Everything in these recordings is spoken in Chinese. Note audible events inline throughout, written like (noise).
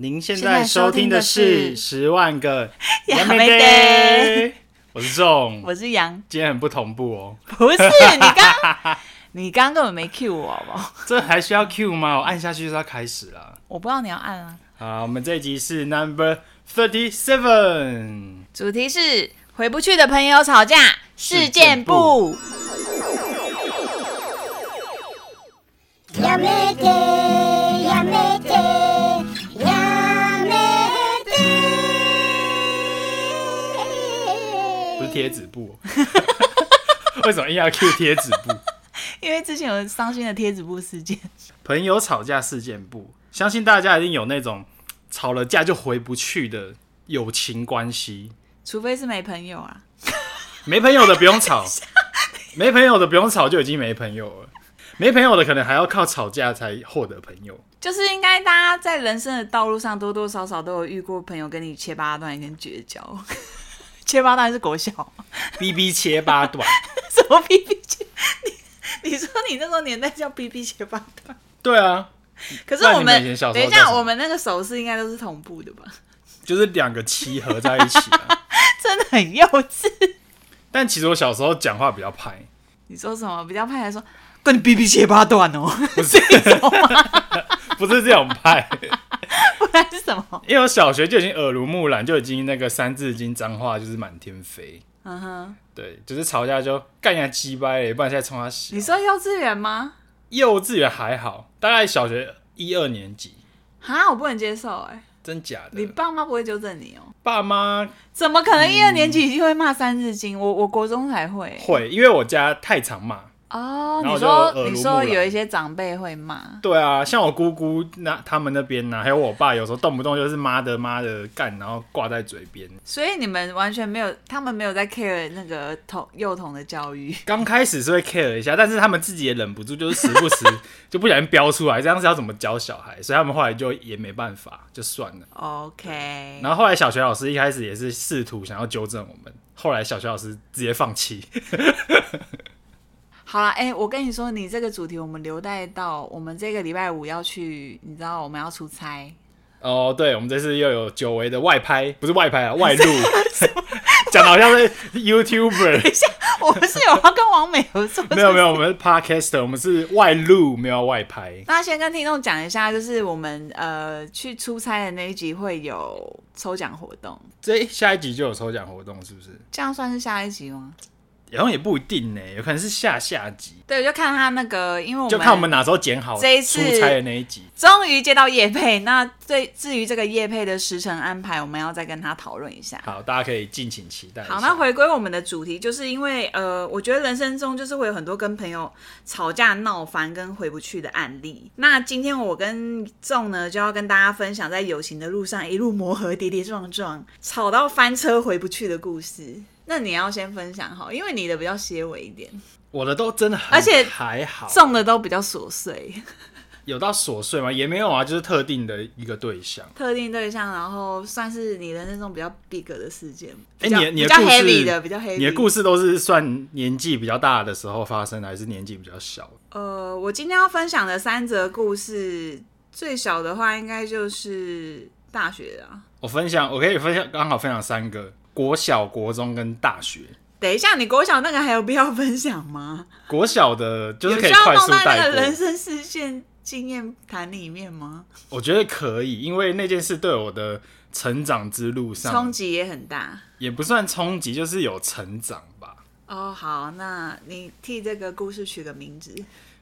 您现在收听的是《十万个杨梅爹》，我是仲，我是杨，今天很不同步哦。不是你刚，(laughs) 你刚根本没 cue 我，好不好？这还需要 cue 吗？我按下去就是要开始了。我不知道你要按啊。好，我们这一集是 Number Thirty Seven，主题是回不去的朋友吵架事件簿。杨梅爹，贴纸布，(laughs) 为什么硬要 Q 贴纸布？(laughs) 因为之前有伤心的贴纸布事件，朋友吵架事件簿，相信大家一定有那种吵了架就回不去的友情关系，除非是没朋友啊，(laughs) 没朋友的不用吵，没朋友的不用吵就已经没朋友了，没朋友的可能还要靠吵架才获得朋友，就是应该大家在人生的道路上多多少少都有遇过朋友跟你切八段跟绝交。切八段是国小，B B 切八段，(laughs) 什么 B B 切？你你说你那个年代叫 B B 切八段？对啊，可是我们等一下，我们那个手势应该都是同步的吧？就是两个七合在一起，(laughs) 真的很幼稚。但其实我小时候讲话比较派。你说什么比较派？还说跟你 B B 切八段哦？不是，(laughs) 不是这种派。是什么？因为我小学就已经耳濡目染，就已经那个三字经脏话就是满天飞。嗯哼，对，就是吵架就干人家鸡掰，不然现在冲他洗。你说幼稚园吗？幼稚园还好，大概小学一二年级。哈，我不能接受哎、欸，真假的？你爸妈不会纠正你哦、喔？爸妈怎么可能一二年级就会骂三字经？嗯、我我国中才会。会，因为我家太常骂。哦，你说你说有一些长辈会骂，对啊，像我姑姑那他们那边呢、啊，还有我爸，有时候动不动就是妈的妈的干，然后挂在嘴边。所以你们完全没有，他们没有在 care 那个童幼童的教育。(laughs) 刚开始是会 care 一下，但是他们自己也忍不住，就是时不时 (laughs) 就不小心飙出来，这样子要怎么教小孩？所以他们后来就也没办法，就算了。OK。然后后来小学老师一开始也是试图想要纠正我们，后来小学老师直接放弃。好了，哎、欸，我跟你说，你这个主题我们留待到我们这个礼拜五要去，你知道我们要出差。哦，对，我们这次又有久违的外拍，不是外拍啊，(laughs) 外录，(laughs) 讲的好像是 YouTuber。等一下，我们是有要跟王美合作？没有没有，我们是 Podcaster，我们是外录，没有外拍。那先跟听众讲一下，就是我们呃去出差的那一集会有抽奖活动。这下一集就有抽奖活动，是不是？这样算是下一集吗？然后也不一定呢，有可能是下下集。对，就看他那个，因为我们就看我们哪时候剪好这一次出差的那一集。终于接到叶配，那对至于这个叶配的时程安排，我们要再跟他讨论一下。好，大家可以敬请期待。好，那回归我们的主题，就是因为呃，我觉得人生中就是会有很多跟朋友吵架闹翻跟回不去的案例。那今天我跟仲呢，就要跟大家分享在友情的路上一路磨合，跌跌撞撞，吵到翻车回不去的故事。那你要先分享好，因为你的比较些微一点，我的都真的很，而且还好，送的都比较琐碎。有到琐碎吗？也没有啊，就是特定的一个对象，特定对象，然后算是你的那种比较 big 的事件。哎、欸，你你的故事的比较 heavy，你的故事都是算年纪比较大的时候发生的，还是年纪比较小？呃，我今天要分享的三则故事，最小的话应该就是大学啊。我分享，我可以分享，刚好分享三个。国小、国中跟大学。等一下，你国小那个还有必要分享吗？国小的就是可以快速带过。人生事件经验谈里面吗？我觉得可以，因为那件事对我的成长之路上冲击也很大。也不算冲击，就是有成长吧。哦，好，那你替这个故事取个名字。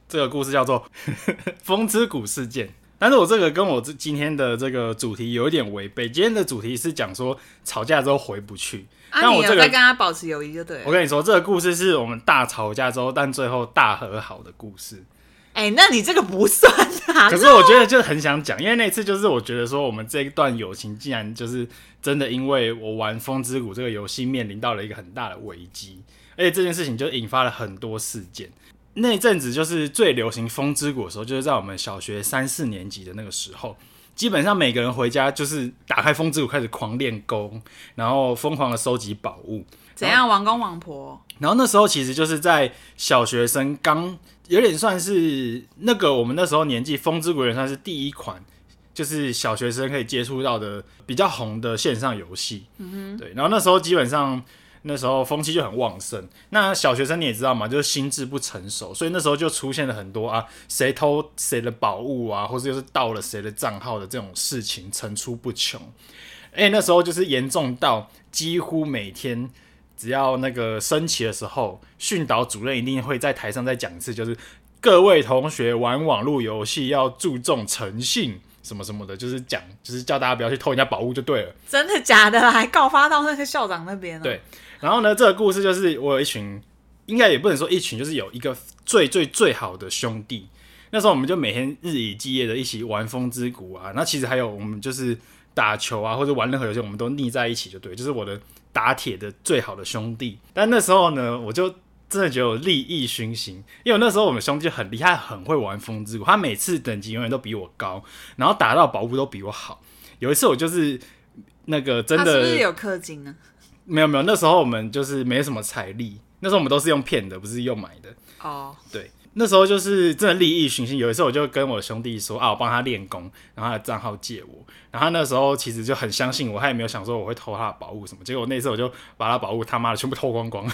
这个故事叫做 (laughs) “风之谷事件”。但是我这个跟我这今天的这个主题有一点违背。今天的主题是讲说吵架之后回不去。啊，但我这个、跟他保持友谊就对了。我跟你说，这个故事是我们大吵架之后，但最后大和好的故事。哎、欸，那你这个不算啊。(laughs) 可是我觉得就很想讲，因为那次就是我觉得说我们这一段友情竟然就是真的，因为我玩《风之谷》这个游戏面临到了一个很大的危机，而且这件事情就引发了很多事件。那一阵子就是最流行《风之谷》的时候，就是在我们小学三四年级的那个时候，基本上每个人回家就是打开《风之谷》开始狂练功，然后疯狂的收集宝物，怎样王公王婆？然后那时候其实就是在小学生刚有点算是那个我们那时候年纪，《风之谷》也算是第一款就是小学生可以接触到的比较红的线上游戏。嗯哼，对。然后那时候基本上那时候风气就很旺盛。那小学生你也知道嘛，就是心智不成熟，所以那时候就出现了很多啊，谁偷谁的宝物啊，或者就是盗了谁的账号的这种事情层出不穷。哎，那时候就是严重到几乎每天只要那个升旗的时候，训导主任一定会在台上再讲一次，就是。各位同学玩网络游戏要注重诚信，什么什么的，就是讲，就是叫大家不要去偷人家宝物就对了。真的假的？还告发到那个校长那边？对。然后呢，这个故事就是我有一群，应该也不能说一群，就是有一个最最最好的兄弟。那时候我们就每天日以继夜的一起玩风之谷啊。那其实还有我们就是打球啊，或者玩任何游戏，我们都腻在一起就对，就是我的打铁的最好的兄弟。但那时候呢，我就。真的觉得我利益熏心，因为那时候我们兄弟很厉害，很会玩风之谷。他每次等级永远都比我高，然后打到宝物都比我好。有一次我就是那个真的，他是不是有氪金呢？(laughs) 没有没有，那时候我们就是没什么财力，那时候我们都是用骗的，不是用买的。哦，对，那时候就是真的利益熏心。有一次我就跟我兄弟说啊，我帮他练功，然后他的账号借我，然后他那时候其实就很相信我，他也没有想说我会偷他的宝物什么。结果那次我就把他宝物他妈的全部偷光光。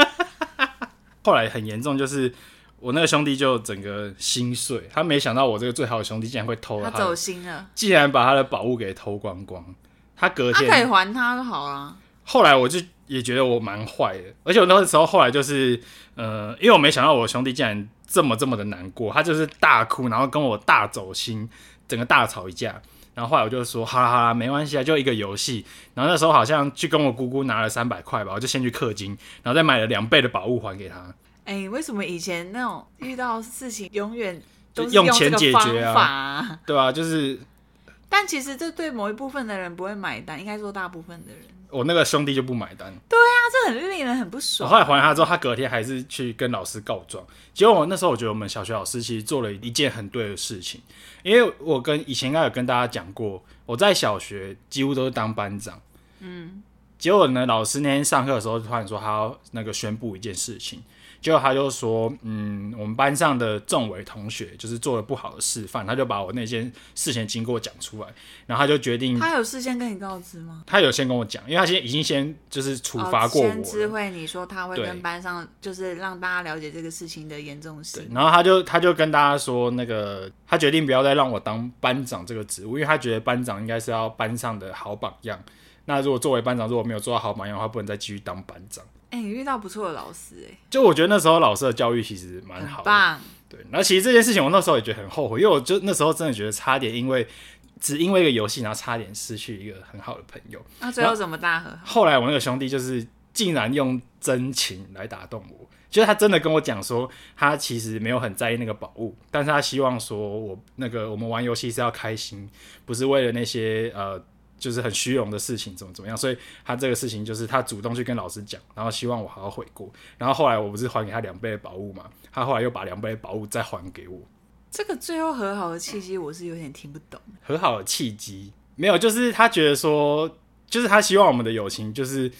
(laughs) 后来很严重，就是我那个兄弟就整个心碎，他没想到我这个最好的兄弟竟然会偷他，他走心了，竟然把他的宝物给偷光光。他隔天他可以还他就好了。后来我就也觉得我蛮坏的，而且我那个时候后来就是呃，因为我没想到我兄弟竟然这么这么的难过，他就是大哭，然后跟我大走心，整个大吵一架。然后后来我就说，好啦好啦，没关系啊，就一个游戏。然后那时候好像去跟我姑姑拿了三百块吧，我就先去氪金，然后再买了两倍的宝物还给他。哎、欸，为什么以前那种遇到事情永远都是用钱解决啊？(laughs) 对啊，就是。但其实这对某一部分的人不会买单，应该说大部分的人。我那个兄弟就不买单。对啊，这很令人很不爽。我后来还他之后，他隔天还是去跟老师告状。结果我那时候我觉得我们小学老师其实做了一件很对的事情，因为我跟以前应该有跟大家讲过。我在小学几乎都是当班长，嗯，结果呢，老师那天上课的时候突然说他要那个宣布一件事情，结果他就说，嗯，我们班上的仲伟同学就是做了不好的示范，他就把我那件事情经过讲出来，然后他就决定，他有事先跟你告知吗？他有先跟我讲，因为他现在已经先就是处罚过我，先知会你说他会跟班上就是让大家了解这个事情的严重性，然后他就他就跟大家说，那个他决定不要再让我当班长这个职务，因为他觉得班长应该是要班上的好榜样，那如果作为班长如果没有做到好榜样的话，不能再继续当班长。哎、欸，你遇到不错的老师哎、欸，就我觉得那时候老师的教育其实蛮好的，棒。对，然后其实这件事情我那时候也觉得很后悔，因为我就那时候真的觉得差点因为只因为一个游戏，然后差点失去一个很好的朋友。那最后怎么大和好？后来我那个兄弟就是竟然用真情来打动我，就是他真的跟我讲说，他其实没有很在意那个宝物，但是他希望说我那个我们玩游戏是要开心，不是为了那些呃。就是很虚荣的事情，怎么怎么样？所以他这个事情就是他主动去跟老师讲，然后希望我好好悔过。然后后来我不是还给他两倍的宝物嘛？他后来又把两倍的宝物再还给我。这个最后和好的契机，我是有点听不懂。和好的契机没有，就是他觉得说，就是他希望我们的友情就是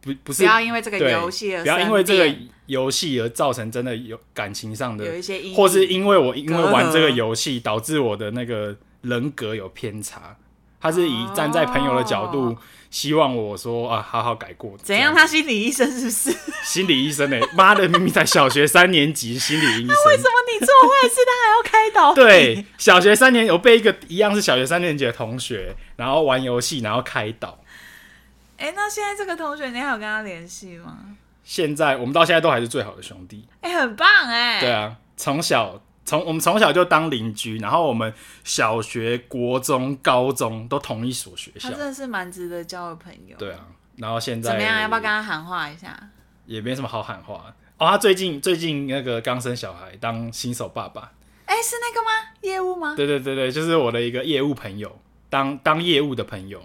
不不是不要因为这个游戏而不要因为这个游戏而造成真的有感情上的有一些，或是因为我因为玩这个游戏导致我的那个人格有偏差。他是以站在朋友的角度，希望我说啊，好好改过。怎样？他心理医生是不是？心理医生呢、欸？(laughs) 妈的，明明才小学三年级，心理医生。那为什么你做坏事，他还要开导？对，小学三年有被一个一样是小学三年级的同学，然后玩游戏，然后开导。哎、欸，那现在这个同学，你还有跟他联系吗？现在我们到现在都还是最好的兄弟。哎、欸，很棒哎、欸。对啊，从小。从我们从小就当邻居，然后我们小学、国中、高中都同一所学校，他真的是蛮值得交的朋友。对啊，然后现在怎么样？要不要跟他喊话一下？也没什么好喊话哦。他最近最近那个刚生小孩，当新手爸爸。哎，是那个吗？业务吗？对对对对，就是我的一个业务朋友，当当业务的朋友。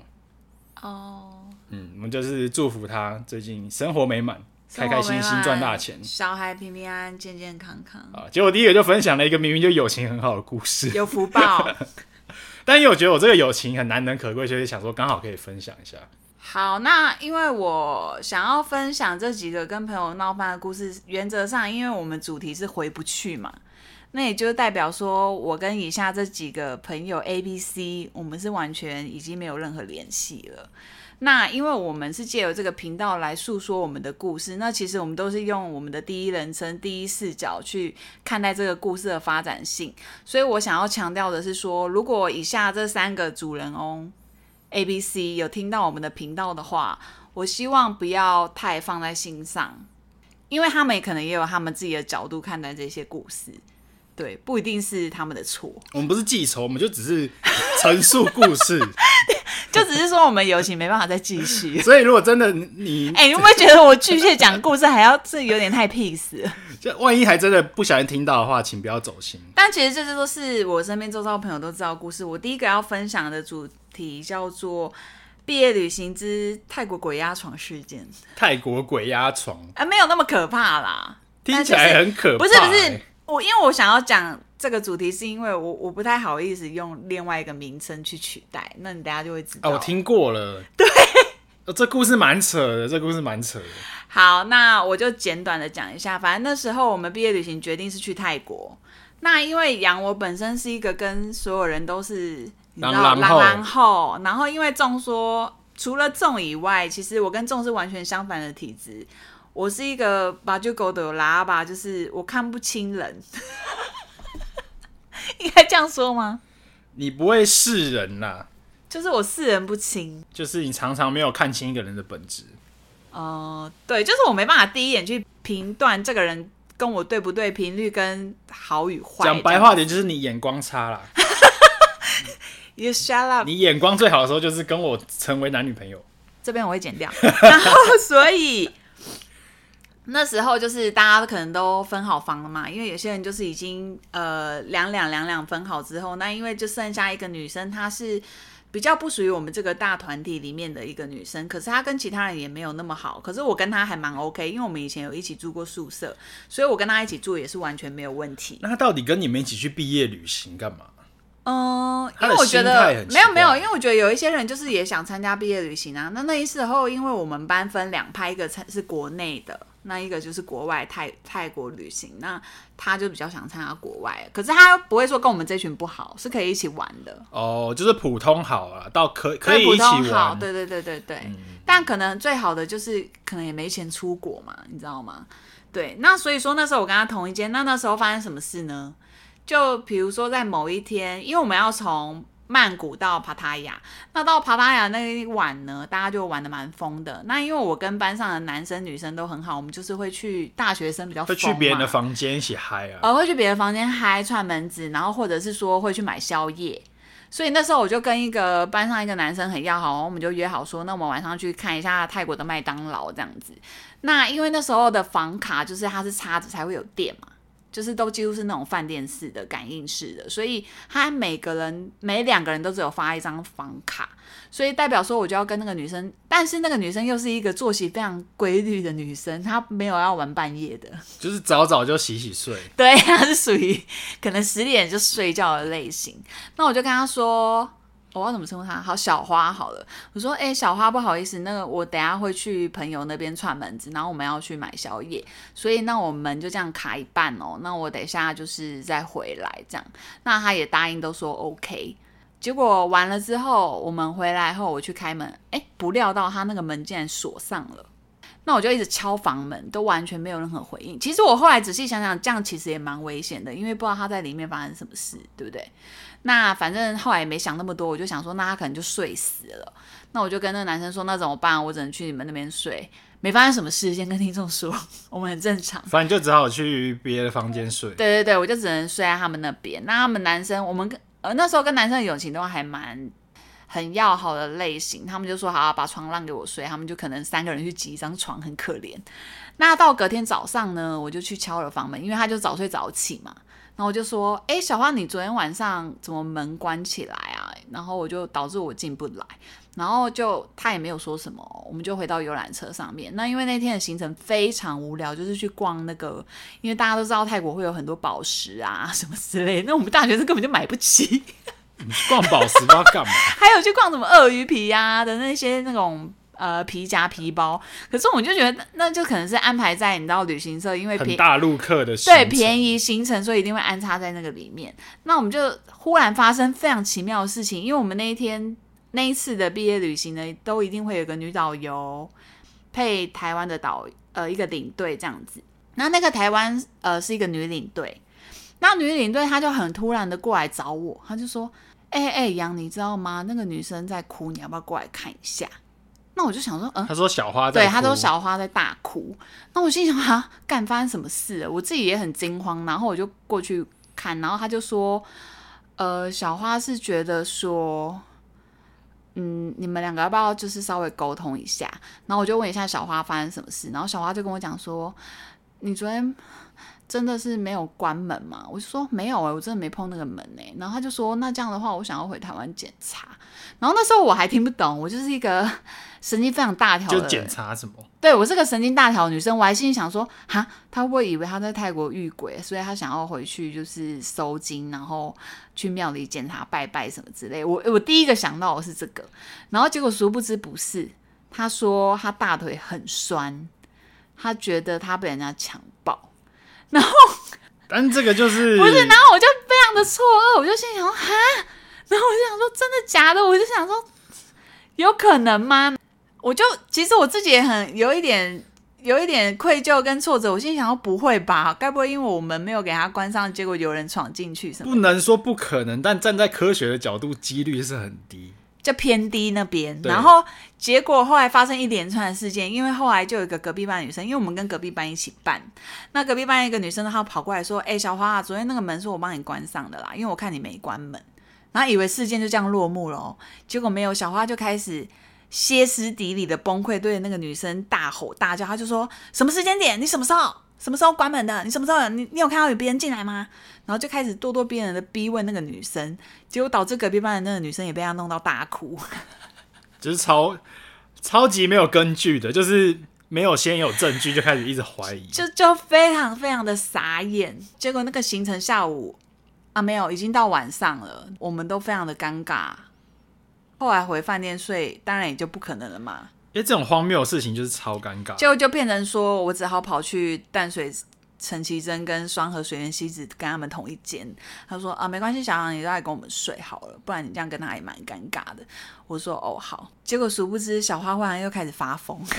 哦，嗯，我们就是祝福他最近生活美满。开开心心赚大钱，小孩平平安安、健健康康啊！结果第一个就分享了一个明明就友情很好的故事，有福报。(laughs) 但因为我觉得我这个友情很难能可贵，所以想说刚好可以分享一下。好，那因为我想要分享这几个跟朋友闹翻的故事，原则上因为我们主题是回不去嘛。那也就代表说我跟以下这几个朋友 A、B、C，我们是完全已经没有任何联系了。那因为我们是借由这个频道来诉说我们的故事，那其实我们都是用我们的第一人称、第一视角去看待这个故事的发展性。所以我想要强调的是说，如果以下这三个主人翁 A、B、C 有听到我们的频道的话，我希望不要太放在心上，因为他们也可能也有他们自己的角度看待这些故事。对，不一定是他们的错。我们不是记仇，我们就只是陈述故事，(laughs) (laughs) 就只是说我们友情没办法再继续。(laughs) 所以如果真的你，哎、欸，你会不会觉得我巨蟹讲故事还要这有点太 peace (laughs) 万一还真的不小心听到的话，请不要走心。但其实这些都是我身边周遭朋友都知道的故事。我第一个要分享的主题叫做毕业旅行之泰国鬼压床事件。泰国鬼压床啊，没有那么可怕啦，听起来很可怕、欸。不是不是。我因为我想要讲这个主题，是因为我我不太好意思用另外一个名称去取代，那你大家就会知道。哦，我听过了。(laughs) 对，哦，这故事蛮扯的，这故事蛮扯的。好，那我就简短的讲一下。反正那时候我们毕业旅行决定是去泰国。那因为杨我本身是一个跟所有人都是你知道，然后然后因为仲说除了仲以外，其实我跟仲是完全相反的体质。我是一个把就狗的喇叭，就是我看不清人，(laughs) 应该这样说吗？你不会视人呐，就是我视人不清，就是你常常没有看清一个人的本质。哦、呃，对，就是我没办法第一眼去评断这个人跟我对不对频率跟好与坏。讲白话点，就是你眼光差啦。(laughs) You shut up！你眼光最好的时候就是跟我成为男女朋友。这边我会剪掉。(laughs) 然后所以。那时候就是大家可能都分好房了嘛，因为有些人就是已经呃两两两两分好之后，那因为就剩下一个女生，她是比较不属于我们这个大团体里面的一个女生，可是她跟其他人也没有那么好，可是我跟她还蛮 OK，因为我们以前有一起住过宿舍，所以我跟她一起住也是完全没有问题。那她到底跟你们一起去毕业旅行干嘛？嗯，因为我觉得没有没有，因为我觉得有一些人就是也想参加毕业旅行啊。那那时候因为我们班分两派，一个是国内的。那一个就是国外泰泰国旅行，那他就比较想参加国外，可是他不会说跟我们这群不好，是可以一起玩的。哦，就是普通好啊，到可可以一起玩。好，对对对对对。嗯、但可能最好的就是可能也没钱出国嘛，你知道吗？对，那所以说那时候我跟他同一间，那那时候发生什么事呢？就比如说在某一天，因为我们要从。曼谷到帕塔亚，那到帕塔亚那一晚呢，大家就玩的蛮疯的。那因为我跟班上的男生女生都很好，我们就是会去大学生比较会去别人的房间一起嗨啊，呃，会去别的房间嗨串门子，然后或者是说会去买宵夜。所以那时候我就跟一个班上一个男生很要好，我们就约好说，那我们晚上去看一下泰国的麦当劳这样子。那因为那时候的房卡就是它是插着才会有电嘛。就是都几乎是那种饭店式的感应式的，所以他每个人每两个人都只有发一张房卡，所以代表说我就要跟那个女生，但是那个女生又是一个作息非常规律的女生，她没有要玩半夜的，就是早早就洗洗睡，对，她是属于可能十点就睡觉的类型，那我就跟她说。我要怎么称呼他？好，小花好了。我说，哎、小花，不好意思，那个我等下会去朋友那边串门子，然后我们要去买宵夜，所以那我们就这样卡一半哦。那我等一下就是再回来这样。那他也答应，都说 OK。结果完了之后，我们回来后，我去开门，哎、不料到他那个门竟然锁上了。那我就一直敲房门，都完全没有任何回应。其实我后来仔细想想，这样其实也蛮危险的，因为不知道他在里面发生什么事，对不对？那反正后来也没想那么多，我就想说，那他可能就睡死了。那我就跟那个男生说，那怎么办？我只能去你们那边睡。没发生什么事，先跟听众说，(laughs) 我们很正常。反正就只好去别的房间睡。对对对，我就只能睡在他们那边。那他们男生，我们跟呃那时候跟男生的友情都还蛮很要好的类型。他们就说好，把床让给我睡，他们就可能三个人去挤一张床，很可怜。那到隔天早上呢，我就去敲了房门，因为他就早睡早起嘛。然后我就说，哎、小花，你昨天晚上怎么门关起来啊？然后我就导致我进不来，然后就他也没有说什么，我们就回到游览车上面。那因为那天的行程非常无聊，就是去逛那个，因为大家都知道泰国会有很多宝石啊什么之类，那我们大学生根本就买不起。逛宝石不知道干嘛？(laughs) 还有去逛什么鳄鱼皮呀、啊、的那些那种。呃皮夹皮包。可是我就觉得那就可能是安排在你知道旅行社，因为很大陆客的对便宜行程，所以一定会安插在那个里面。那我们就忽然发生非常奇妙的事情，因为我们那一天那一次的毕业旅行呢，都一定会有个女导游配台湾的导呃一个领队这样子。那那个台湾呃是一个女领队。那女领队她就很突然的过来找我，她就说：“哎、欸、哎，杨、欸，你知道吗？那个女生在哭，你要不要过来看一下？”那我就想说，嗯，她说小花在哭，对，她说小花在大哭。那我心想啊，干发生什么事了？我自己也很惊慌，然后我就过去看，然后她就说：“呃，小花是觉得说，嗯，你们两个要不要就是稍微沟通一下？”然后我就问一下小花发生什么事，然后小花就跟我讲说：“你昨天。”真的是没有关门吗？我就说没有哎、欸，我真的没碰那个门哎、欸。然后他就说，那这样的话，我想要回台湾检查。然后那时候我还听不懂，我就是一个 (laughs) 神经非常大条的。就检查什么？对，我是个神经大条的女生，我还心里想说，哈，他会不会以为他在泰国遇鬼，所以他想要回去就是收金，然后去庙里检查拜拜什么之类。我我第一个想到的是这个，然后结果殊不知不是。他说他大腿很酸，他觉得他被人家强暴。然后，但这个就是不是？然后我就非常的错愕，我就心想说，哈，然后我就想说，真的假的？我就想说，有可能吗？我就其实我自己也很有一点，有一点愧疚跟挫折。我心想说，不会吧？该不会因为我们没有给他关上，结果有人闯进去什么？不能说不可能，但站在科学的角度，几率是很低。就偏低那边，然后结果后来发生一连串的事件，因为后来就有一个隔壁班女生，因为我们跟隔壁班一起办，那隔壁班一个女生她跑过来说：“哎、欸，小花，啊昨天那个门是我帮你关上的啦，因为我看你没关门。”然后以为事件就这样落幕了，结果没有，小花就开始歇斯底里的崩溃，对那个女生大吼大叫，她就说：“什么时间点？你什么时候？”什么时候关门的？你什么时候？你你有看到有别人进来吗？然后就开始咄咄逼人的逼问那个女生，结果导致隔壁班的那个女生也被他弄到大哭，(laughs) 就是超超级没有根据的，就是没有先有证据就开始一直怀疑，就就非常非常的傻眼。结果那个行程下午啊没有，已经到晚上了，我们都非常的尴尬。后来回饭店睡，当然也就不可能了嘛。因为这种荒谬的事情就是超尴尬，就就变成说我只好跑去淡水陈绮贞跟双河水源西子跟他们同一间。他说啊，没关系，小杨你都来跟我们睡好了，不然你这样跟他也蛮尴尬的。我说哦好，结果殊不知小花忽然又开始发疯。(laughs)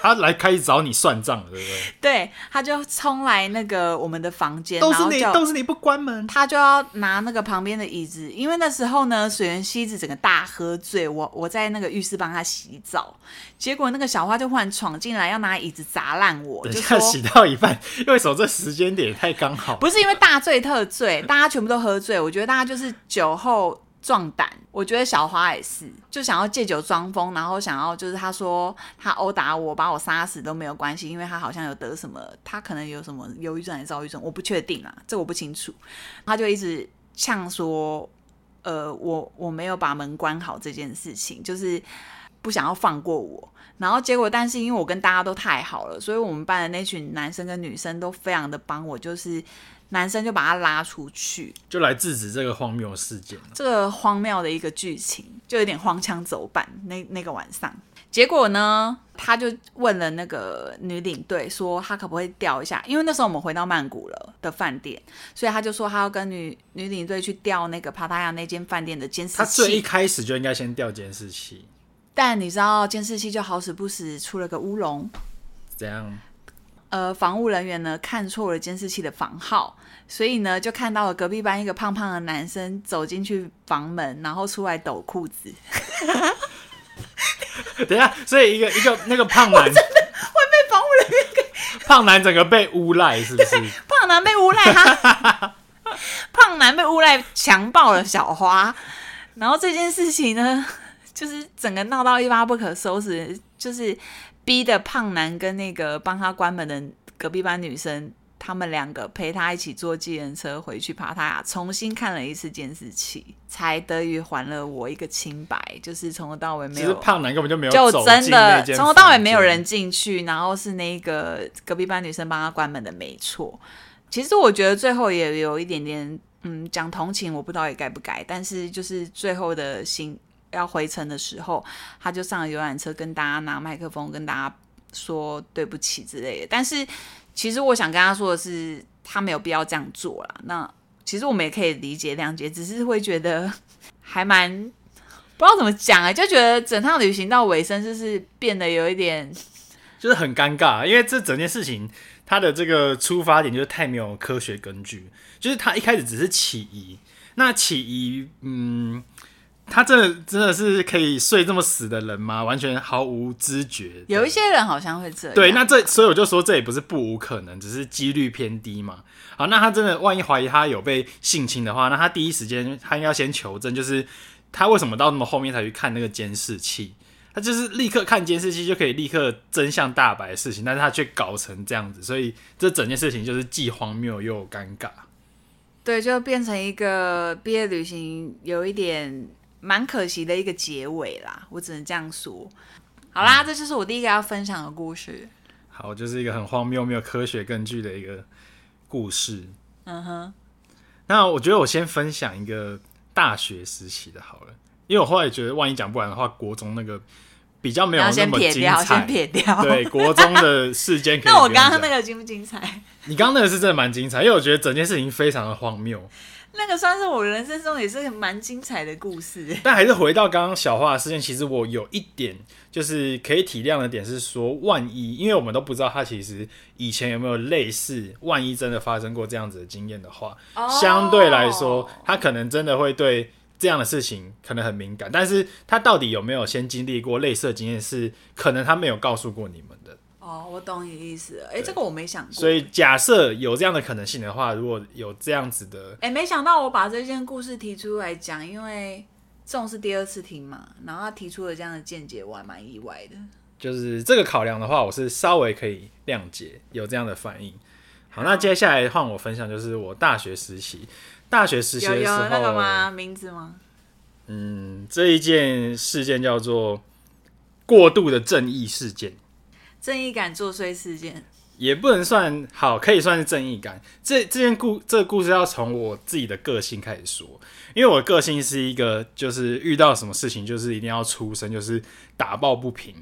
他来开始找你算账了，对不对？对，他就冲来那个我们的房间，都是你，都是你不关门，他就要拿那个旁边的椅子，因为那时候呢，水原希子整个大喝醉，我我在那个浴室帮他洗澡，结果那个小花就忽然闯进来要拿椅子砸烂我，就说洗到一半，(laughs) 因为守这时间点也太刚好，不是因为大醉特醉，大家全部都喝醉，我觉得大家就是酒后。壮胆，我觉得小花也是，就想要借酒装疯，然后想要就是他说他殴打我，把我杀死都没有关系，因为他好像有得什么，他可能有什么忧郁症还是躁郁症，我不确定啊，这我不清楚。他就一直呛说，呃，我我没有把门关好这件事情，就是不想要放过我。然后结果，但是因为我跟大家都太好了，所以我们班的那群男生跟女生都非常的帮我，就是。男生就把他拉出去，就来制止这个荒谬事件。这个荒谬的一个剧情，就有点荒腔走板。那那个晚上，结果呢，他就问了那个女领队，说他可不可以调一下？因为那时候我们回到曼谷了的饭店，所以他就说他要跟女女领队去调那个帕塔亚那间饭店的监视器。他最一开始就应该先调监视器，但你知道监视器就好死不死出了个乌龙，怎样？呃，防务人员呢看错了监视器的房号，所以呢就看到了隔壁班一个胖胖的男生走进去房门，然后出来抖裤子。(laughs) 等一下，所以一个一个那个胖男真的会被防务人员给胖男整个被诬赖，是不是？(laughs) 胖男被诬赖，他胖男被诬赖强暴了小花，然后这件事情呢，就是整个闹到一发不可收拾，就是。逼的胖男跟那个帮他关门的隔壁班女生，他们两个陪他一起坐计程车回去帕塔亚，重新看了一次监视器，才得以还了我一个清白。就是从头到尾没有，其实胖男根本就没有，就真的从头到尾没有人进去，然后是那个隔壁班女生帮他关门的，没错。其实我觉得最后也有一点点，嗯，讲同情，我不知道也该不该，但是就是最后的心。要回程的时候，他就上了游览车，跟大家拿麦克风跟大家说对不起之类的。但是其实我想跟他说的是，他没有必要这样做啦。那其实我们也可以理解谅解，只是会觉得还蛮不知道怎么讲啊，就觉得整趟旅行到尾声就是变得有一点，(laughs) 就是很尴尬，因为这整件事情它的这个出发点就是太没有科学根据，就是他一开始只是起疑，那起疑，嗯。他真的真的是可以睡这么死的人吗？完全毫无知觉。有一些人好像会这样。对，那这所以我就说这也不是不无可能，只是几率偏低嘛。好，那他真的万一怀疑他有被性侵的话，那他第一时间他应该要先求证，就是他为什么到那么后面才去看那个监视器？他就是立刻看监视器就可以立刻真相大白的事情，但是他却搞成这样子，所以这整件事情就是既荒谬又尴尬。对，就变成一个毕业旅行有一点。蛮可惜的一个结尾啦，我只能这样说。好啦，嗯、这就是我第一个要分享的故事。好，就是一个很荒谬、没有科学根据的一个故事。嗯哼。那我觉得我先分享一个大学时期的好了，因为我后来觉得万一讲不完的话，国中那个比较没有那么精彩。(laughs) 先撇掉，先撇掉。对，国中的事件可以。(laughs) 那我刚刚那个精不精彩？你刚刚那个是真的蛮精彩，因为我觉得整件事情非常的荒谬。那个算是我人生中也是蛮精彩的故事，(laughs) 但还是回到刚刚小花的事件，其实我有一点就是可以体谅的点是说，万一，因为我们都不知道他其实以前有没有类似，万一真的发生过这样子的经验的话，相对来说，他可能真的会对这样的事情可能很敏感，但是他到底有没有先经历过类似的经验，是可能他没有告诉过你们的。哦，我懂你的意思。哎，这个我没想过。所以假设有这样的可能性的话，如果有这样子的，哎，没想到我把这件故事提出来讲，因为这种是第二次听嘛，然后他提出了这样的见解，我还蛮意外的。就是这个考量的话，我是稍微可以谅解有这样的反应。好，那接下来换我分享，就是我大学实习，大学实习的时候，有有那个吗？名字吗？嗯，这一件事件叫做过度的正义事件。正义感作祟事件也不能算好，可以算是正义感。这这件故这个故事要从我自己的个性开始说，因为我个性是一个，就是遇到什么事情就是一定要出声，就是打抱不平。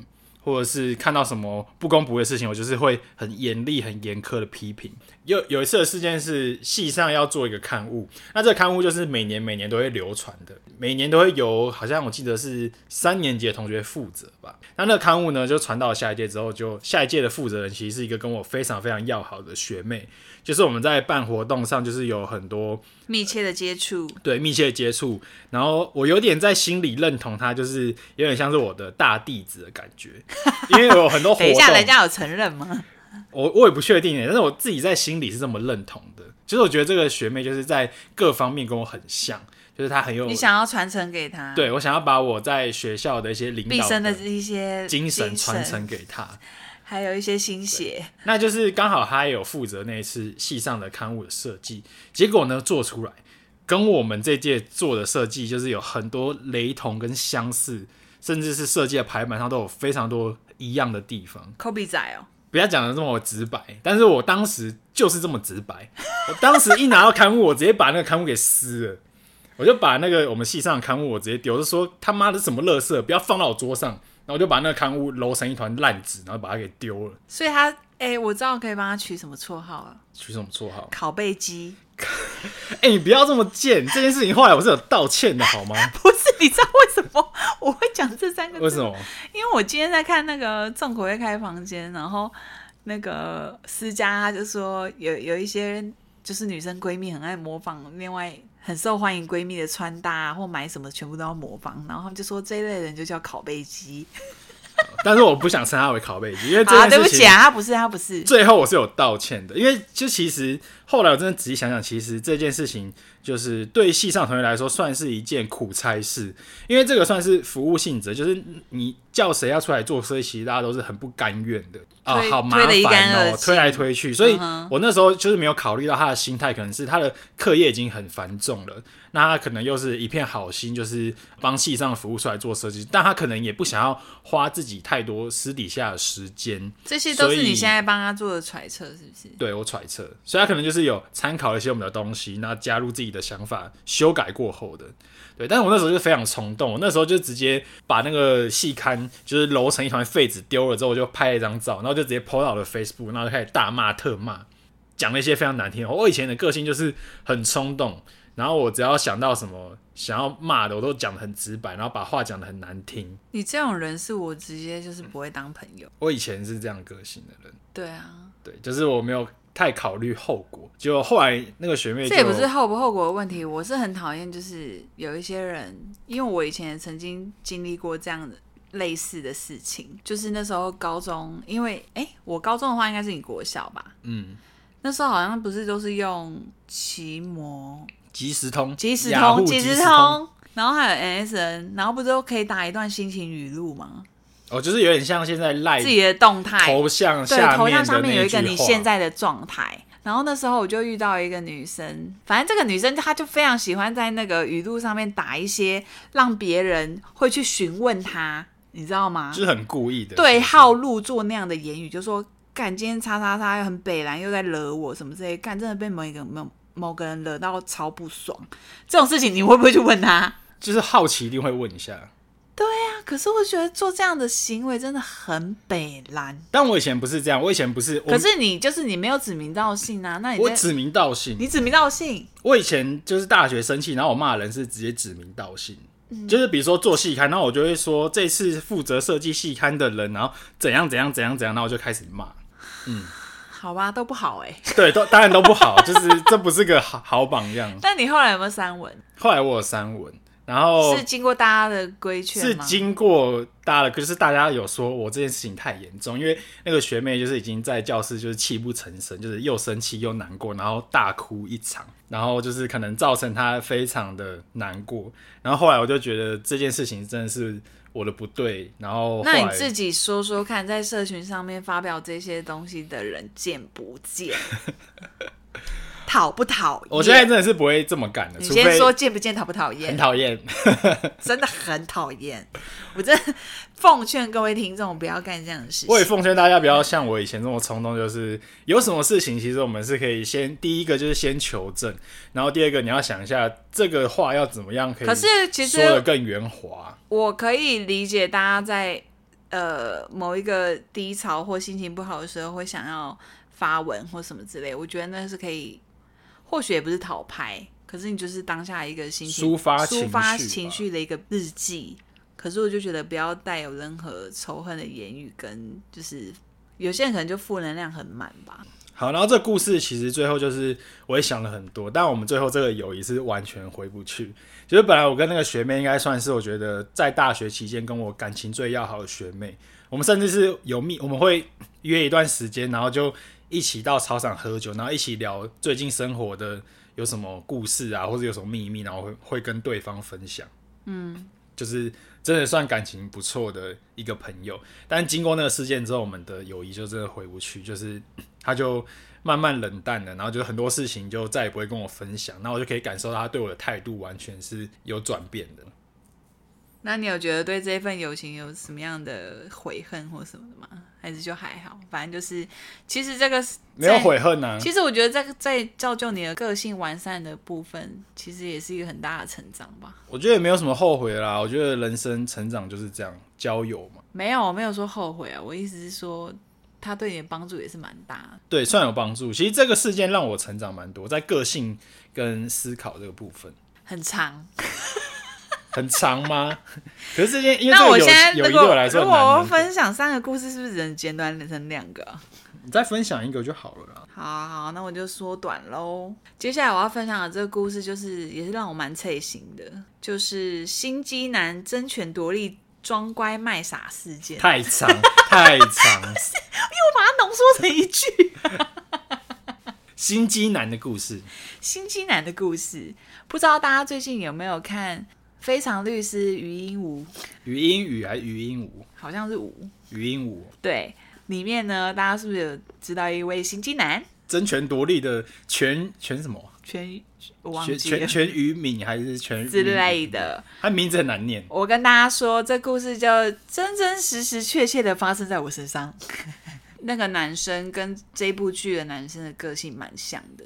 或者是看到什么不公不义的事情，我就是会很严厉、很严苛的批评。有有一次的事件是系上要做一个刊物，那这个刊物就是每年每年都会流传的，每年都会由好像我记得是三年级的同学负责吧。那那个刊物呢，就传到了下一届之后，就下一届的负责人其实是一个跟我非常非常要好的学妹。就是我们在办活动上，就是有很多密切的接触，对，密切的接触。然后我有点在心里认同他，就是有点像是我的大弟子的感觉，(laughs) 因为有很多活动。等一下，人家有承认吗？我我也不确定，但是我自己在心里是这么认同的。其实我觉得这个学妹就是在各方面跟我很像，就是她很有你想要传承给她，对，我想要把我在学校的一些领导毕生的一些精神传承给她。还有一些心血，那就是刚好她也有负责那一次系上的刊物的设计，结果呢，做出来跟我们这届做的设计就是有很多雷同跟相似，甚至是设计的排版上都有非常多一样的地方。抠鼻仔哦，不要讲的这么直白，但是我当时就是这么直白，我当时一拿到刊物，我直接把那个刊物给撕了，我就把那个我们系上的刊物我直接丢，就说他妈的什么乐色，不要放到我桌上。然后我就把那个刊物揉成一团烂纸，然后把它给丢了。所以他，哎、欸，我知道可以帮他取什么绰号了。取什么绰号？拷贝机。(laughs) 哎、欸，你不要这么贱！这件事情后来我是有道歉的，好吗？(laughs) 不是，你知道为什么我会讲这三个字？为什么？因为我今天在看那个重口味开房间，然后那个思佳他就说有有一些就是女生闺蜜很爱模仿另外。很受欢迎闺蜜的穿搭啊，或买什么全部都要模仿，然后他们就说这一类人就叫拷贝机。但是我不想称他为拷贝机，因为这啊，对不起啊，他不是，他不是。最后我是有道歉的，因为就其实后来我真的仔细想想，其实这件事情就是对系上同学来说算是一件苦差事，因为这个算是服务性质，就是你叫谁要出来做事，其实大家都是很不甘愿的啊，好麻烦哦，推来推去，所以我那时候就是没有考虑到他的心态，可能是他的课业已经很繁重了。那他可能又是一片好心，就是帮系上的服务出来做设计，但他可能也不想要花自己太多私底下的时间。这些都是你现在帮他做的揣测，是不是？对，我揣测，所以他可能就是有参考一些我们的东西，那加入自己的想法，修改过后的。对，但是我那时候就非常冲动，我那时候就直接把那个细刊就是揉成一团废纸丢了之后，我就拍了一张照，然后就直接 po 到了 Facebook，然后就开始大骂特骂，讲了一些非常难听的话。我以前的个性就是很冲动，然后我只要想到什么想要骂的，我都讲得很直白，然后把话讲的很难听。你这种人是我直接就是不会当朋友。我以前是这样个性的人。对啊，对，就是我没有。太考虑后果，就后来那个学妹，这也不是后不后果的问题。我是很讨厌，就是有一些人，因为我以前也曾经经历过这样的类似的事情，就是那时候高中，因为哎、欸，我高中的话应该是你国小吧？嗯，那时候好像不是都是用奇摩、即时通、即时通、即时通，然后还有 MSN，然后不是都可以打一段心情语录吗？哦，就是有点像现在赖自己的动态头像，对，头像上面有一个你现在的状态。然后那时候我就遇到一个女生，反正这个女生她就非常喜欢在那个语录上面打一些让别人会去询问她，你知道吗？就是很故意的，对，号入座那样的言语，就说干今天叉叉叉又很北蓝又在惹我什么之类，干真的被某一个某某个人惹到超不爽，这种事情你会不会去问他？就是好奇一定会问一下。对呀、啊，可是我觉得做这样的行为真的很北蓝。但我以前不是这样，我以前不是。可是你就是你没有指名道姓啊？那你我指名道姓，你指名道姓。我以前就是大学生气，然后我骂人是直接指名道姓，嗯、就是比如说做系刊，然后我就会说这次负责设计细刊的人，然后怎样怎样怎样怎样，然后我就开始骂。嗯，好吧，都不好哎、欸。对，都当然都不好，就是这不是个好好榜样。(laughs) 但你后来有没有删文？后来我有删文。然后是经过大家的规劝，是经过大家的，可是大家有说我这件事情太严重，因为那个学妹就是已经在教室就是泣不成声，就是又生气又难过，然后大哭一场，然后就是可能造成她非常的难过。然后后来我就觉得这件事情真的是我的不对。然后，后那你自己说说看，在社群上面发表这些东西的人见不见？(laughs) 讨不讨厌？我现在真的是不会这么干的。你先说见不见，讨不讨厌？很讨厌，(laughs) (laughs) 真的很讨厌。我真的奉劝各位听众不要干这样的事情。我也奉劝大家不要像我以前这么冲动，就是有什么事情，其实我们是可以先第一个就是先求证，然后第二个你要想一下这个话要怎么样可以。可是其实说的更圆滑。我可以理解大家在呃某一个低潮或心情不好的时候会想要发文或什么之类，我觉得那是可以。或许也不是讨拍，可是你就是当下一个心情抒发抒发情绪的一个日记。可是我就觉得不要带有任何仇恨的言语，跟就是有些人可能就负能量很满吧。好，然后这故事其实最后就是我也想了很多，但我们最后这个友谊是完全回不去。就是本来我跟那个学妹应该算是我觉得在大学期间跟我感情最要好的学妹，我们甚至是有密，我们会约一段时间，然后就。一起到操场喝酒，然后一起聊最近生活的有什么故事啊，或者有什么秘密，然后会会跟对方分享。嗯，就是真的算感情不错的一个朋友。但经过那个事件之后，我们的友谊就真的回不去，就是他就慢慢冷淡了，然后就很多事情就再也不会跟我分享。那我就可以感受到他对我的态度完全是有转变的。那你有觉得对这份友情有什么样的悔恨或什么的吗？还是就还好，反正就是，其实这个没有悔恨啊。其实我觉得这个在造就你的个性完善的部分，其实也是一个很大的成长吧。我觉得也没有什么后悔啦。我觉得人生成长就是这样，交友嘛。没有，我没有说后悔啊。我意思是说，他对你的帮助也是蛮大的。对，算有帮助。其实这个事件让我成长蛮多，在个性跟思考这个部分。很长。很长吗？(laughs) 可是这件，因为那我现在如果来说如果我分享三个故事，是不是只能简短成两个？你再分享一个就好了啦。好啊好，那我就缩短喽。接下来我要分享的这个故事，就是也是让我蛮脆心的，就是心机男争权夺利、装乖卖傻事件。太长太长，(laughs) 因为我把它浓缩成一句。心机男的故事，心机男的故事，不知道大家最近有没有看？非常律师余英武，余英禑还是余英武？好像是武。余英武。对，里面呢，大家是不是有知道一位心机男？争权夺利的权权什么？全我忘记全全于敏还是全之类的？他名字很难念。我跟大家说，这故事就真真实实、确切的发生在我身上。(laughs) 那个男生跟这部剧的男生的个性蛮像的。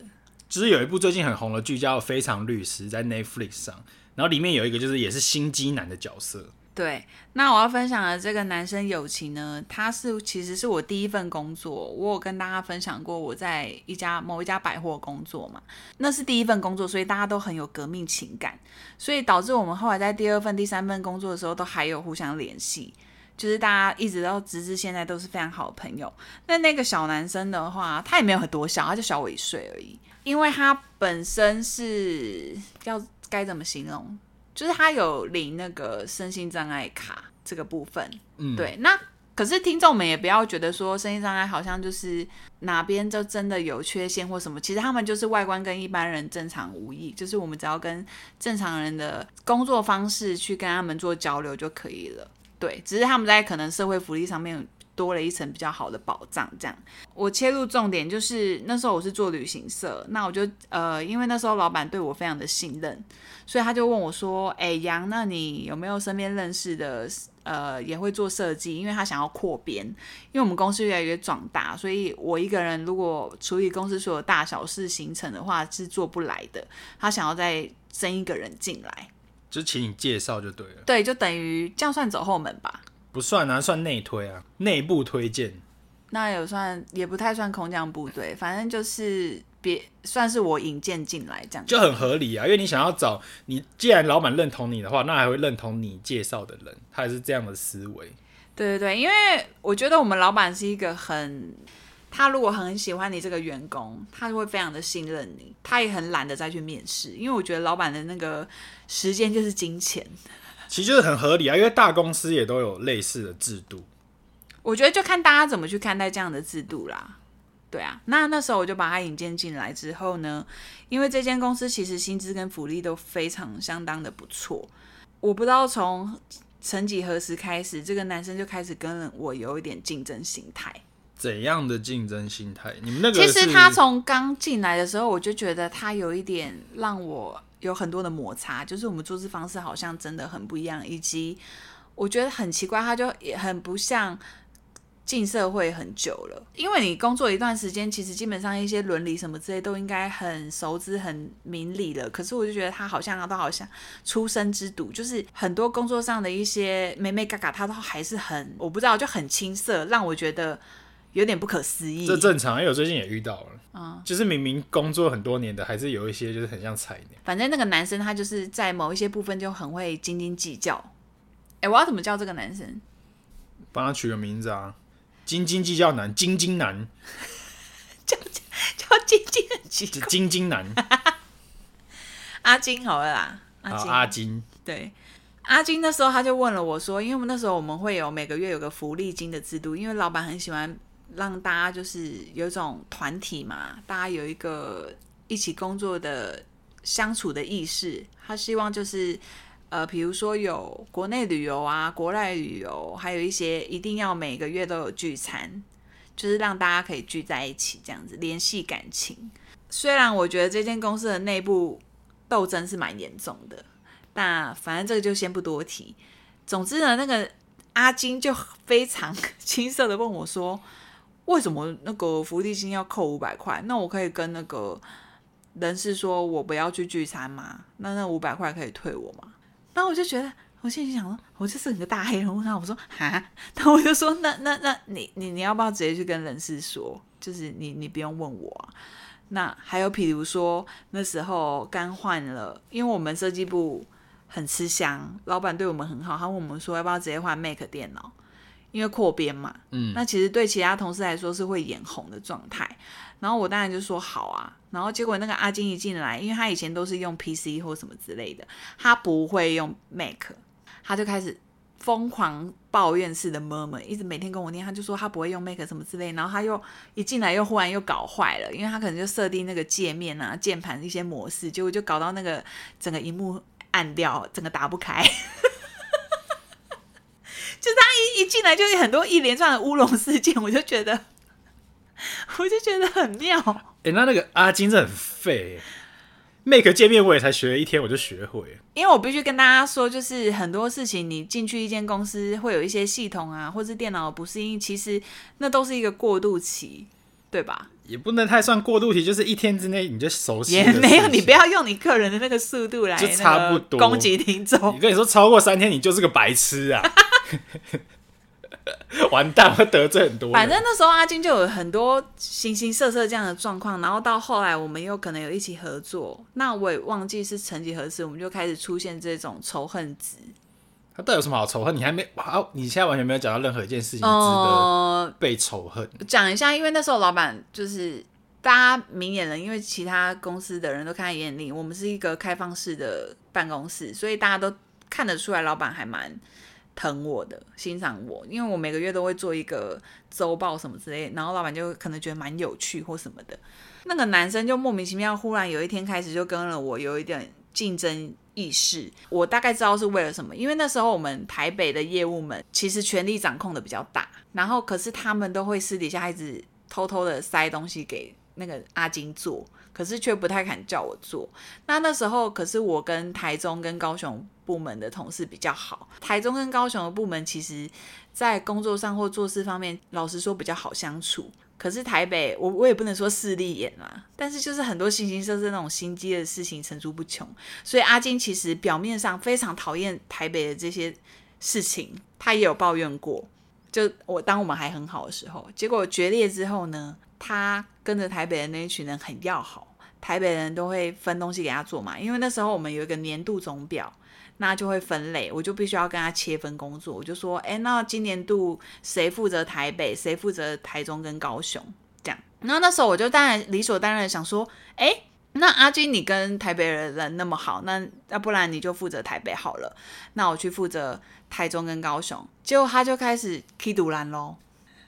就是有一部最近很红的剧叫《非常律师》在 Netflix 上，然后里面有一个就是也是心机男的角色。对，那我要分享的这个男生友情呢，他是其实是我第一份工作，我有跟大家分享过我在一家某一家百货工作嘛，那是第一份工作，所以大家都很有革命情感，所以导致我们后来在第二份、第三份工作的时候都还有互相联系，就是大家一直到直至现在都是非常好的朋友。那那个小男生的话，他也没有很多小，他就小我一岁而已，因为他本身是要该怎么形容？就是他有领那个身心障碍卡这个部分，嗯，对。那可是听众们也不要觉得说身心障碍好像就是哪边就真的有缺陷或什么，其实他们就是外观跟一般人正常无异，就是我们只要跟正常人的工作方式去跟他们做交流就可以了。对，只是他们在可能社会福利上面多了一层比较好的保障。这样，我切入重点就是那时候我是做旅行社，那我就呃，因为那时候老板对我非常的信任。所以他就问我说：“哎、欸，杨，那你有没有身边认识的，呃，也会做设计？因为他想要扩编，因为我们公司越来越壮大，所以我一个人如果处理公司所有大小事行程的话是做不来的。他想要再增一个人进来，就请你介绍就对了。对，就等于这样算走后门吧？不算啊，算内推啊，内部推荐。那也算也不太算空降部队，反正就是。”别算是我引荐进来这样，就很合理啊。因为你想要找你，既然老板认同你的话，那还会认同你介绍的人，他也是这样的思维。对对对，因为我觉得我们老板是一个很，他如果很喜欢你这个员工，他就会非常的信任你，他也很懒得再去面试，因为我觉得老板的那个时间就是金钱。其实就是很合理啊，因为大公司也都有类似的制度。我觉得就看大家怎么去看待这样的制度啦。对啊，那那时候我就把他引荐进来之后呢，因为这间公司其实薪资跟福利都非常相当的不错。我不知道从曾几何时开始，这个男生就开始跟我有一点竞争心态。怎样的竞争心态？你们那个其实他从刚进来的时候，我就觉得他有一点让我有很多的摩擦，就是我们做事方式好像真的很不一样，以及我觉得很奇怪，他就也很不像。进社会很久了，因为你工作一段时间，其实基本上一些伦理什么之类都应该很熟知、很明理了。可是我就觉得他好像都好像初生之犊，就是很多工作上的一些眉眉嘎嘎，他都还是很我不知道，就很青涩，让我觉得有点不可思议。这正常，因为我最近也遇到了，嗯，就是明明工作很多年的，还是有一些就是很像菜鸟。反正那个男生他就是在某一些部分就很会斤斤计较。哎，我要怎么叫这个男生？帮他取个名字啊。斤斤计较男，斤斤男，(laughs) 叫叫斤斤很奇怪，斤斤男，(laughs) 阿金好了啦，阿金，阿金，对，阿金那时候他就问了我说，因为我们那时候我们会有每个月有个福利金的制度，因为老板很喜欢让大家就是有一种团体嘛，大家有一个一起工作的相处的意识，他希望就是。呃，比如说有国内旅游啊，国外旅游，还有一些一定要每个月都有聚餐，就是让大家可以聚在一起，这样子联系感情。虽然我觉得这间公司的内部斗争是蛮严重的，但反正这个就先不多提。总之呢，那个阿金就非常青涩的问我说：“为什么那个福利金要扣五百块？那我可以跟那个人事说我不要去聚餐吗？那那五百块可以退我吗？”然后我就觉得，我现在想说，我就是你个大黑人问他，我说哈，(laughs) 那我就说，那那那你你你要不要直接去跟人事说？就是你你不用问我啊。那还有比如说那时候刚换了，因为我们设计部很吃香，老板对我们很好，他问我们说要不要直接换 Mac 电脑，因为扩编嘛。嗯，那其实对其他同事来说是会眼红的状态。然后我当然就说好啊，然后结果那个阿金一进来，因为他以前都是用 PC 或什么之类的，他不会用 Mac，他就开始疯狂抱怨式的 murmur，一直每天跟我念，他就说他不会用 Mac 什么之类，然后他又一进来又忽然又搞坏了，因为他可能就设定那个界面啊、键盘一些模式，结果就搞到那个整个荧幕暗掉，整个打不开，就他一一进来就有很多一连串的乌龙事件，我就觉得。(laughs) 我就觉得很妙，哎、那那个阿金真的很废，Make 界面我也才学了一天，我就学会。因为我必须跟大家说，就是很多事情，你进去一间公司会有一些系统啊，或是电脑不适应，其实那都是一个过渡期，对吧？也不能太算过渡期，就是一天之内你就熟悉。也没有，你不要用你个人的那个速度来就差不多攻击听众。你跟你说，超过三天你就是个白痴啊！(laughs) 完蛋，会得罪很多。反正那时候阿金就有很多形形色色这样的状况，然后到后来我们又可能有一起合作，那我也忘记是曾几何时，我们就开始出现这种仇恨值。他到底有什么好仇恨？你还没好，你现在完全没有讲到任何一件事情值得被仇恨。讲、呃、一下，因为那时候老板就是大家明眼人，因为其他公司的人都看在眼里，我们是一个开放式的办公室，所以大家都看得出来，老板还蛮。疼我的，欣赏我，因为我每个月都会做一个周报什么之类，然后老板就可能觉得蛮有趣或什么的。那个男生就莫名其妙，忽然有一天开始就跟了我，有一点竞争意识。我大概知道是为了什么，因为那时候我们台北的业务们其实权力掌控的比较大，然后可是他们都会私底下一直偷偷的塞东西给那个阿金做。可是却不太敢叫我做。那那时候，可是我跟台中跟高雄部门的同事比较好。台中跟高雄的部门，其实在工作上或做事方面，老实说比较好相处。可是台北，我我也不能说势利眼啊，但是就是很多形形色色那种心机的事情层出不穷。所以阿金其实表面上非常讨厌台北的这些事情，他也有抱怨过。就我当我们还很好的时候，结果决裂之后呢，他跟着台北的那一群人很要好。台北人都会分东西给他做嘛，因为那时候我们有一个年度总表，那就会分类，我就必须要跟他切分工作。我就说，哎，那今年度谁负责台北，谁负责台中跟高雄，这样。然后那时候我就当然理所当然的想说，哎，那阿金你跟台北的人那么好，那要不然你就负责台北好了，那我去负责台中跟高雄。结果他就开始 K 独蓝喽。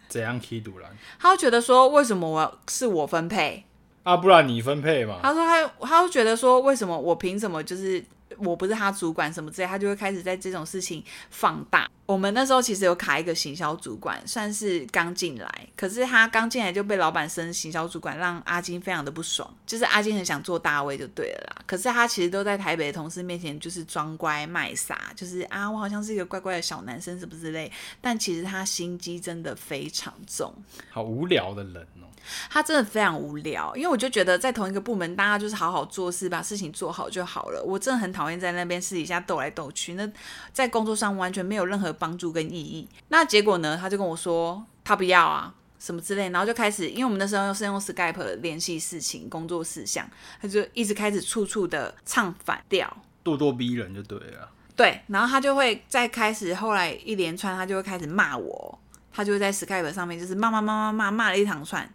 怎样 K 独蓝？他就觉得说，为什么我是我分配？啊，不然你分配嘛？他说他他就觉得说，为什么我凭什么就是我不是他主管什么之类，他就会开始在这种事情放大。我们那时候其实有卡一个行销主管，算是刚进来，可是他刚进来就被老板升行销主管，让阿金非常的不爽。就是阿金很想做大位就对了啦，可是他其实都在台北的同事面前就是装乖卖傻，就是啊我好像是一个乖乖的小男生什么之类，但其实他心机真的非常重，好无聊的人哦。他真的非常无聊，因为我就觉得在同一个部门，大家就是好好做事，把事情做好就好了。我真的很讨厌在那边私底下斗来斗去，那在工作上完全没有任何帮助跟意义。那结果呢，他就跟我说他不要啊，什么之类，然后就开始，因为我们那时候是用 Skype 联系事情、工作事项，他就一直开始处处的唱反调，咄咄逼人就对了。对，然后他就会再开始，后来一连串，他就会开始骂我。他就会在 Skype 上面就是骂骂骂骂骂骂了一长串。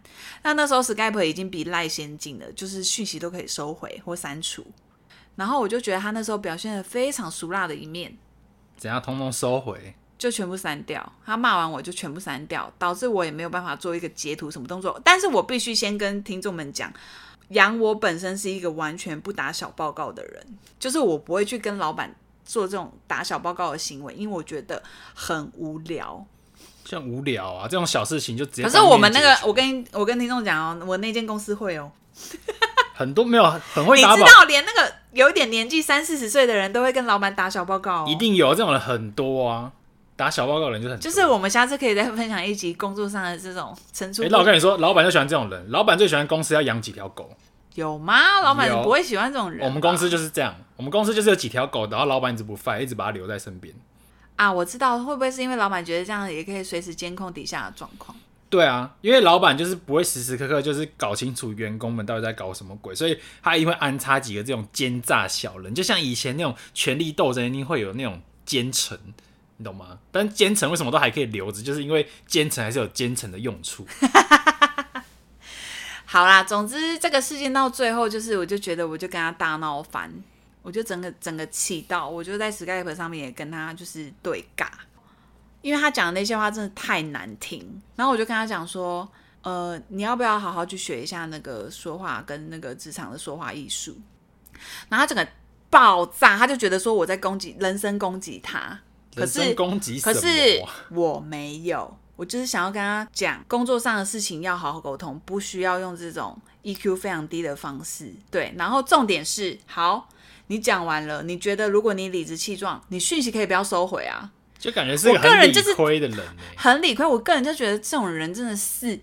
那那时候 Skype 已经比赖先进了，就是讯息都可以收回或删除。然后我就觉得他那时候表现的非常俗辣的一面，怎样通通收回，就全部删掉。他骂完我就全部删掉，导致我也没有办法做一个截图什么动作。但是我必须先跟听众们讲，杨我本身是一个完全不打小报告的人，就是我不会去跟老板做这种打小报告的行为，因为我觉得很无聊。像无聊啊，这种小事情就直接。可是我们那个，我跟我跟听众讲哦，我那间公司会哦，很多没有很会打。你知道，连那个有一点年纪三四十岁的人都会跟老板打小报告哦，一定有这种人很多啊，打小报告的人就很多。就是我们下次可以再分享一集工作上的这种陈出。哎，那我跟你说，老板就喜欢这种人，老板最喜欢公司要养几条狗。有吗？老板不会喜欢这种人。我们公司就是这样，我们公司就是有几条狗，然后老板一直不放，一直把它留在身边。啊，我知道，会不会是因为老板觉得这样也可以随时监控底下的状况？对啊，因为老板就是不会时时刻刻就是搞清楚员工们到底在搞什么鬼，所以他一定会安插几个这种奸诈小人，就像以前那种权力斗争一定会有那种奸臣，你懂吗？但奸臣为什么都还可以留着？就是因为奸臣还是有奸臣的用处。好啦，总之这个事件到最后就是，我就觉得我就跟他大闹翻。我就整个整个气到，我就在 Skype 上面也跟他就是对尬，因为他讲的那些话真的太难听。然后我就跟他讲说，呃，你要不要好好去学一下那个说话跟那个职场的说话艺术？然后他整个爆炸，他就觉得说我在攻击人身攻击他，可是攻击，可是我没有，我就是想要跟他讲，工作上的事情要好好沟通，不需要用这种 EQ 非常低的方式。对，然后重点是，好，你讲完了，你觉得如果你理直气壮，你讯息可以不要收回啊？就感觉是我个很理亏的人，很理亏。我个人就觉得这种人真的是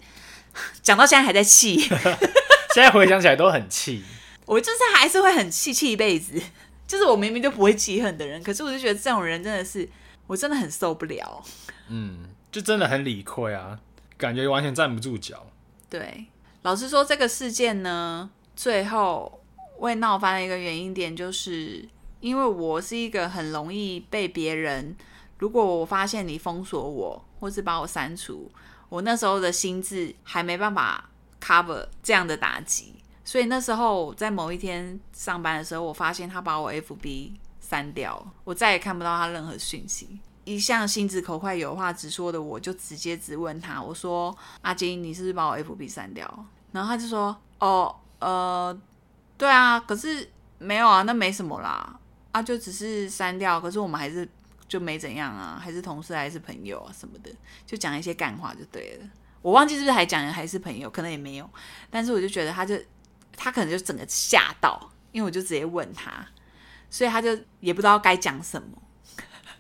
讲到现在还在气，(laughs) 现在回想起来都很气。(laughs) 我就是还是会很气气一辈子，就是我明明就不会记恨的人，可是我就觉得这种人真的是，我真的很受不了。嗯。就真的很理亏啊，感觉完全站不住脚。对，老实说，这个事件呢，最后会闹翻的一个原因点，就是因为我是一个很容易被别人，如果我发现你封锁我，或是把我删除，我那时候的心智还没办法 cover 这样的打击，所以那时候在某一天上班的时候，我发现他把我 FB 删掉，我再也看不到他任何讯息。一向心直口快、有话直说的我，就直接质问他，我说：“阿金，你是不是把我 FB 删掉？”然后他就说：“哦，呃，对啊，可是没有啊，那没什么啦，啊，就只是删掉，可是我们还是就没怎样啊，还是同事，还是朋友啊什么的，就讲一些干话就对了。我忘记是不是还讲还是朋友，可能也没有，但是我就觉得他就他可能就整个吓到，因为我就直接问他，所以他就也不知道该讲什么。”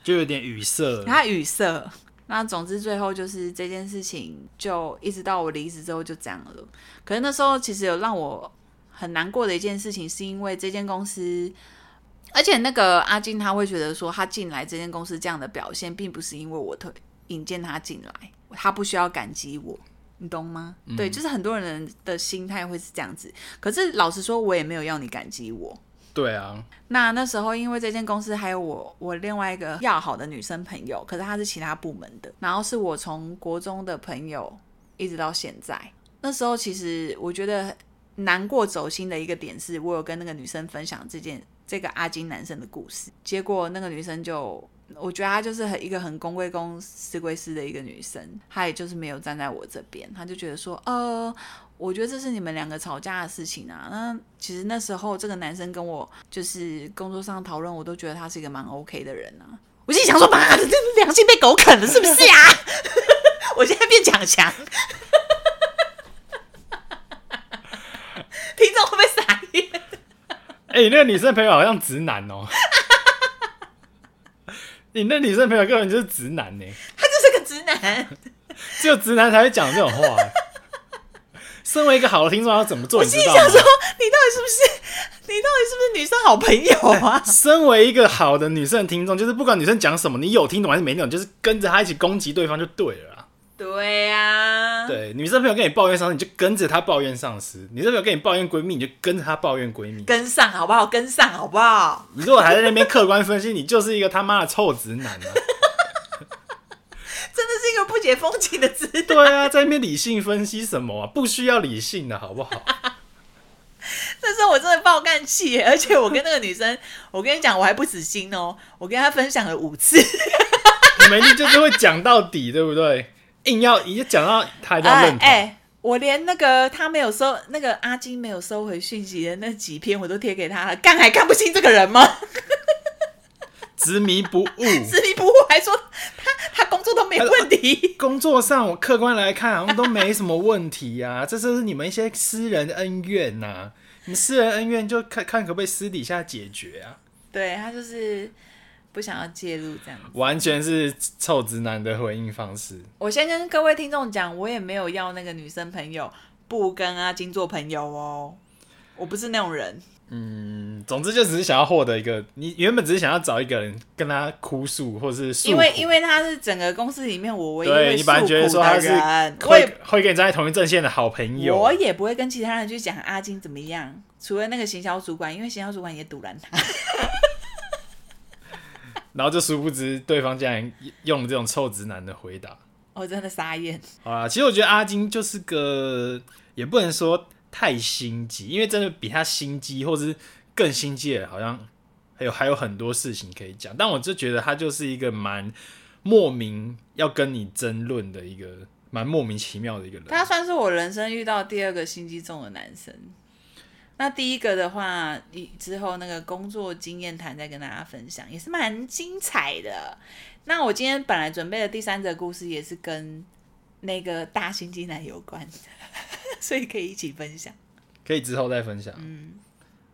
就有点语塞，他语塞。那总之最后就是这件事情，就一直到我离职之后就这样了。可是那时候其实有让我很难过的一件事情，是因为这间公司，而且那个阿金他会觉得说，他进来这间公司这样的表现，并不是因为我推引荐他进来，他不需要感激我，你懂吗？嗯。对，就是很多人的心态会是这样子。可是老实说，我也没有要你感激我。对啊，那那时候因为这间公司还有我我另外一个要好的女生朋友，可是她是其他部门的，然后是我从国中的朋友一直到现在。那时候其实我觉得难过走心的一个点是，我有跟那个女生分享这件这个阿金男生的故事，结果那个女生就我觉得她就是很一个很公归公私归私的一个女生，她也就是没有站在我这边，她就觉得说呃。我觉得这是你们两个吵架的事情啊。那其实那时候这个男生跟我就是工作上讨论，我都觉得他是一个蛮 OK 的人啊。我心想说，妈的，这良心被狗啃了是不是呀？(laughs) 我现在变强强，(laughs) 听众会不会傻眼？哎、欸，那个女生朋友好像直男哦。(laughs) 你那女生朋友根本就是直男呢。他就是个直男，(laughs) 只有直男才会讲这种话。身为一个好的听众，要怎么做？我心想说，你到底是不是？你到底是不是女生好朋友啊？(laughs) 身为一个好的女生的听众，就是不管女生讲什么，你有听懂还是没听懂，就是跟着她一起攻击对方就对了啦。对呀、啊，对，女生朋友跟你抱怨上司，你就跟着她抱怨上司；女生朋友跟你抱怨闺蜜，你就跟着她抱怨闺蜜。跟上好不好？跟上好不好？你如果还在那边客观分析，你就是一个他妈的臭直男啊！(laughs) 真的是一个不解风情的直男。对啊，在那边理性分析什么啊？不需要理性的，好不好？(laughs) 那时候我真的爆干气，而且我跟那个女生，(laughs) 我跟你讲，我还不死心哦，我跟她分享了五次。你们就是会讲到底，对不对？硬要一讲到他就认同。哎、欸，我连那个他没有收，那个阿金没有收回讯息的那几篇，我都贴给他了。干还看不清这个人吗？(laughs) (laughs) 执迷不悟，执迷不悟，还说他他工作都没问题。工作上我客观来看，好像都没什么问题呀、啊。(laughs) 这是你们一些私人恩怨呐、啊，你私人恩怨就看看可不可以私底下解决啊。对，他就是不想要介入这样子，完全是臭直男的回应方式。我先跟各位听众讲，我也没有要那个女生朋友不跟阿金做朋友哦，我不是那种人。嗯，总之就只是想要获得一个，你原本只是想要找一个人跟他哭诉，或者是因为因为他是整个公司里面我唯一会诉苦的人，对，你本来觉得说他是会会跟你站在同一阵线的好朋友，我也不会跟其他人去讲阿金怎么样，除了那个行销主管，因为行销主管也堵拦他，然后就殊不知对方竟然用了这种臭直男的回答，我真的傻眼。好啦，其实我觉得阿金就是个，也不能说。太心机，因为真的比他心机，或者是更心机的，好像还有还有很多事情可以讲。但我就觉得他就是一个蛮莫名要跟你争论的一个蛮莫名其妙的一个人。他算是我人生遇到第二个心机重的男生。那第一个的话，之后那个工作经验谈再跟大家分享，也是蛮精彩的。那我今天本来准备的第三则故事也是跟那个大心机男有关，(laughs) 所以可以一起分享。可以之后再分享。嗯，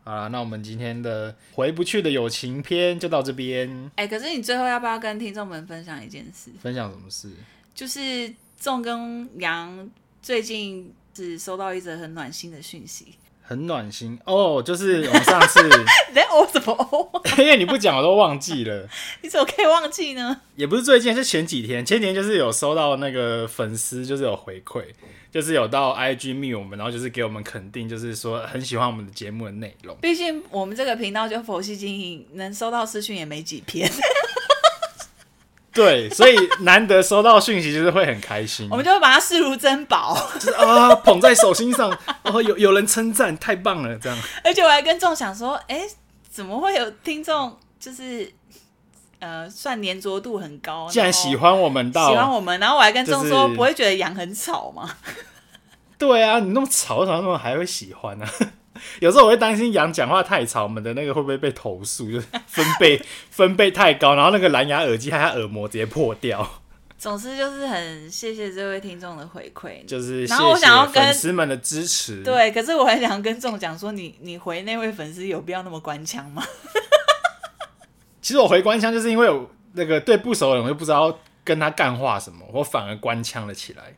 好啦，那我们今天的回不去的友情篇就到这边。哎、欸，可是你最后要不要跟听众们分享一件事？分享什么事？就是仲跟杨最近是收到一则很暖心的讯息。很暖心哦，就是我们上次，哎，我怎么？(laughs) 因为你不讲，我都忘记了。你怎么可以忘记呢？也不是最近，是前几天。前几天就是有收到那个粉丝，就是有回馈，就是有到 IG 密我们，然后就是给我们肯定，就是说很喜欢我们的节目的内容。毕竟我们这个频道就佛系经营，能收到私讯也没几篇。对，所以难得收到讯息，就是会很开心。(laughs) 我们就会把它视如珍宝，就是啊，捧在手心上，然后有有人称赞，太棒了，这样。而且我还跟众想说，哎，怎么会有听众，就是呃，算粘着度很高，既然喜欢我们到，喜欢我们，然后我还跟众说，不会觉得羊很吵吗？对啊，你那么吵，为什么还会喜欢呢？(laughs) 有时候我会担心羊讲话太吵，我们的那个会不会被投诉？就是分贝 (laughs) 分贝太高，然后那个蓝牙耳机还有耳膜直接破掉。总之就是很谢谢这位听众的回馈，就是然后我想要跟粉丝们的支持。对，可是我很想跟众讲说，你你回那位粉丝有必要那么官腔吗？(laughs) 其实我回官腔，就是因为我那个对不熟的人，我就不知道跟他干话什么，我反而官腔了起来。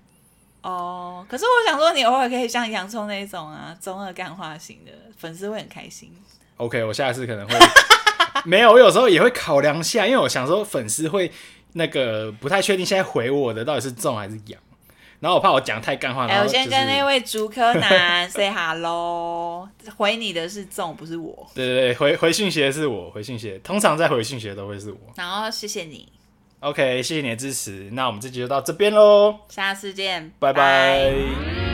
哦，oh, 可是我想说，你偶尔可以像洋葱那种啊，中二干化型的粉丝会很开心。OK，我下次可能会没有，我有时候也会考量下，因为我想说粉丝会那个不太确定现在回我的到底是中还是洋，然后我怕我讲太干话。哎、欸，我先跟那位竹柯南 (laughs) say hello，回你的是中，不是我。对对对，回回讯息的是我，回讯息通常在回讯息的都会是我。然后谢谢你。OK，谢谢你的支持，那我们这集就到这边喽，下次见，拜拜。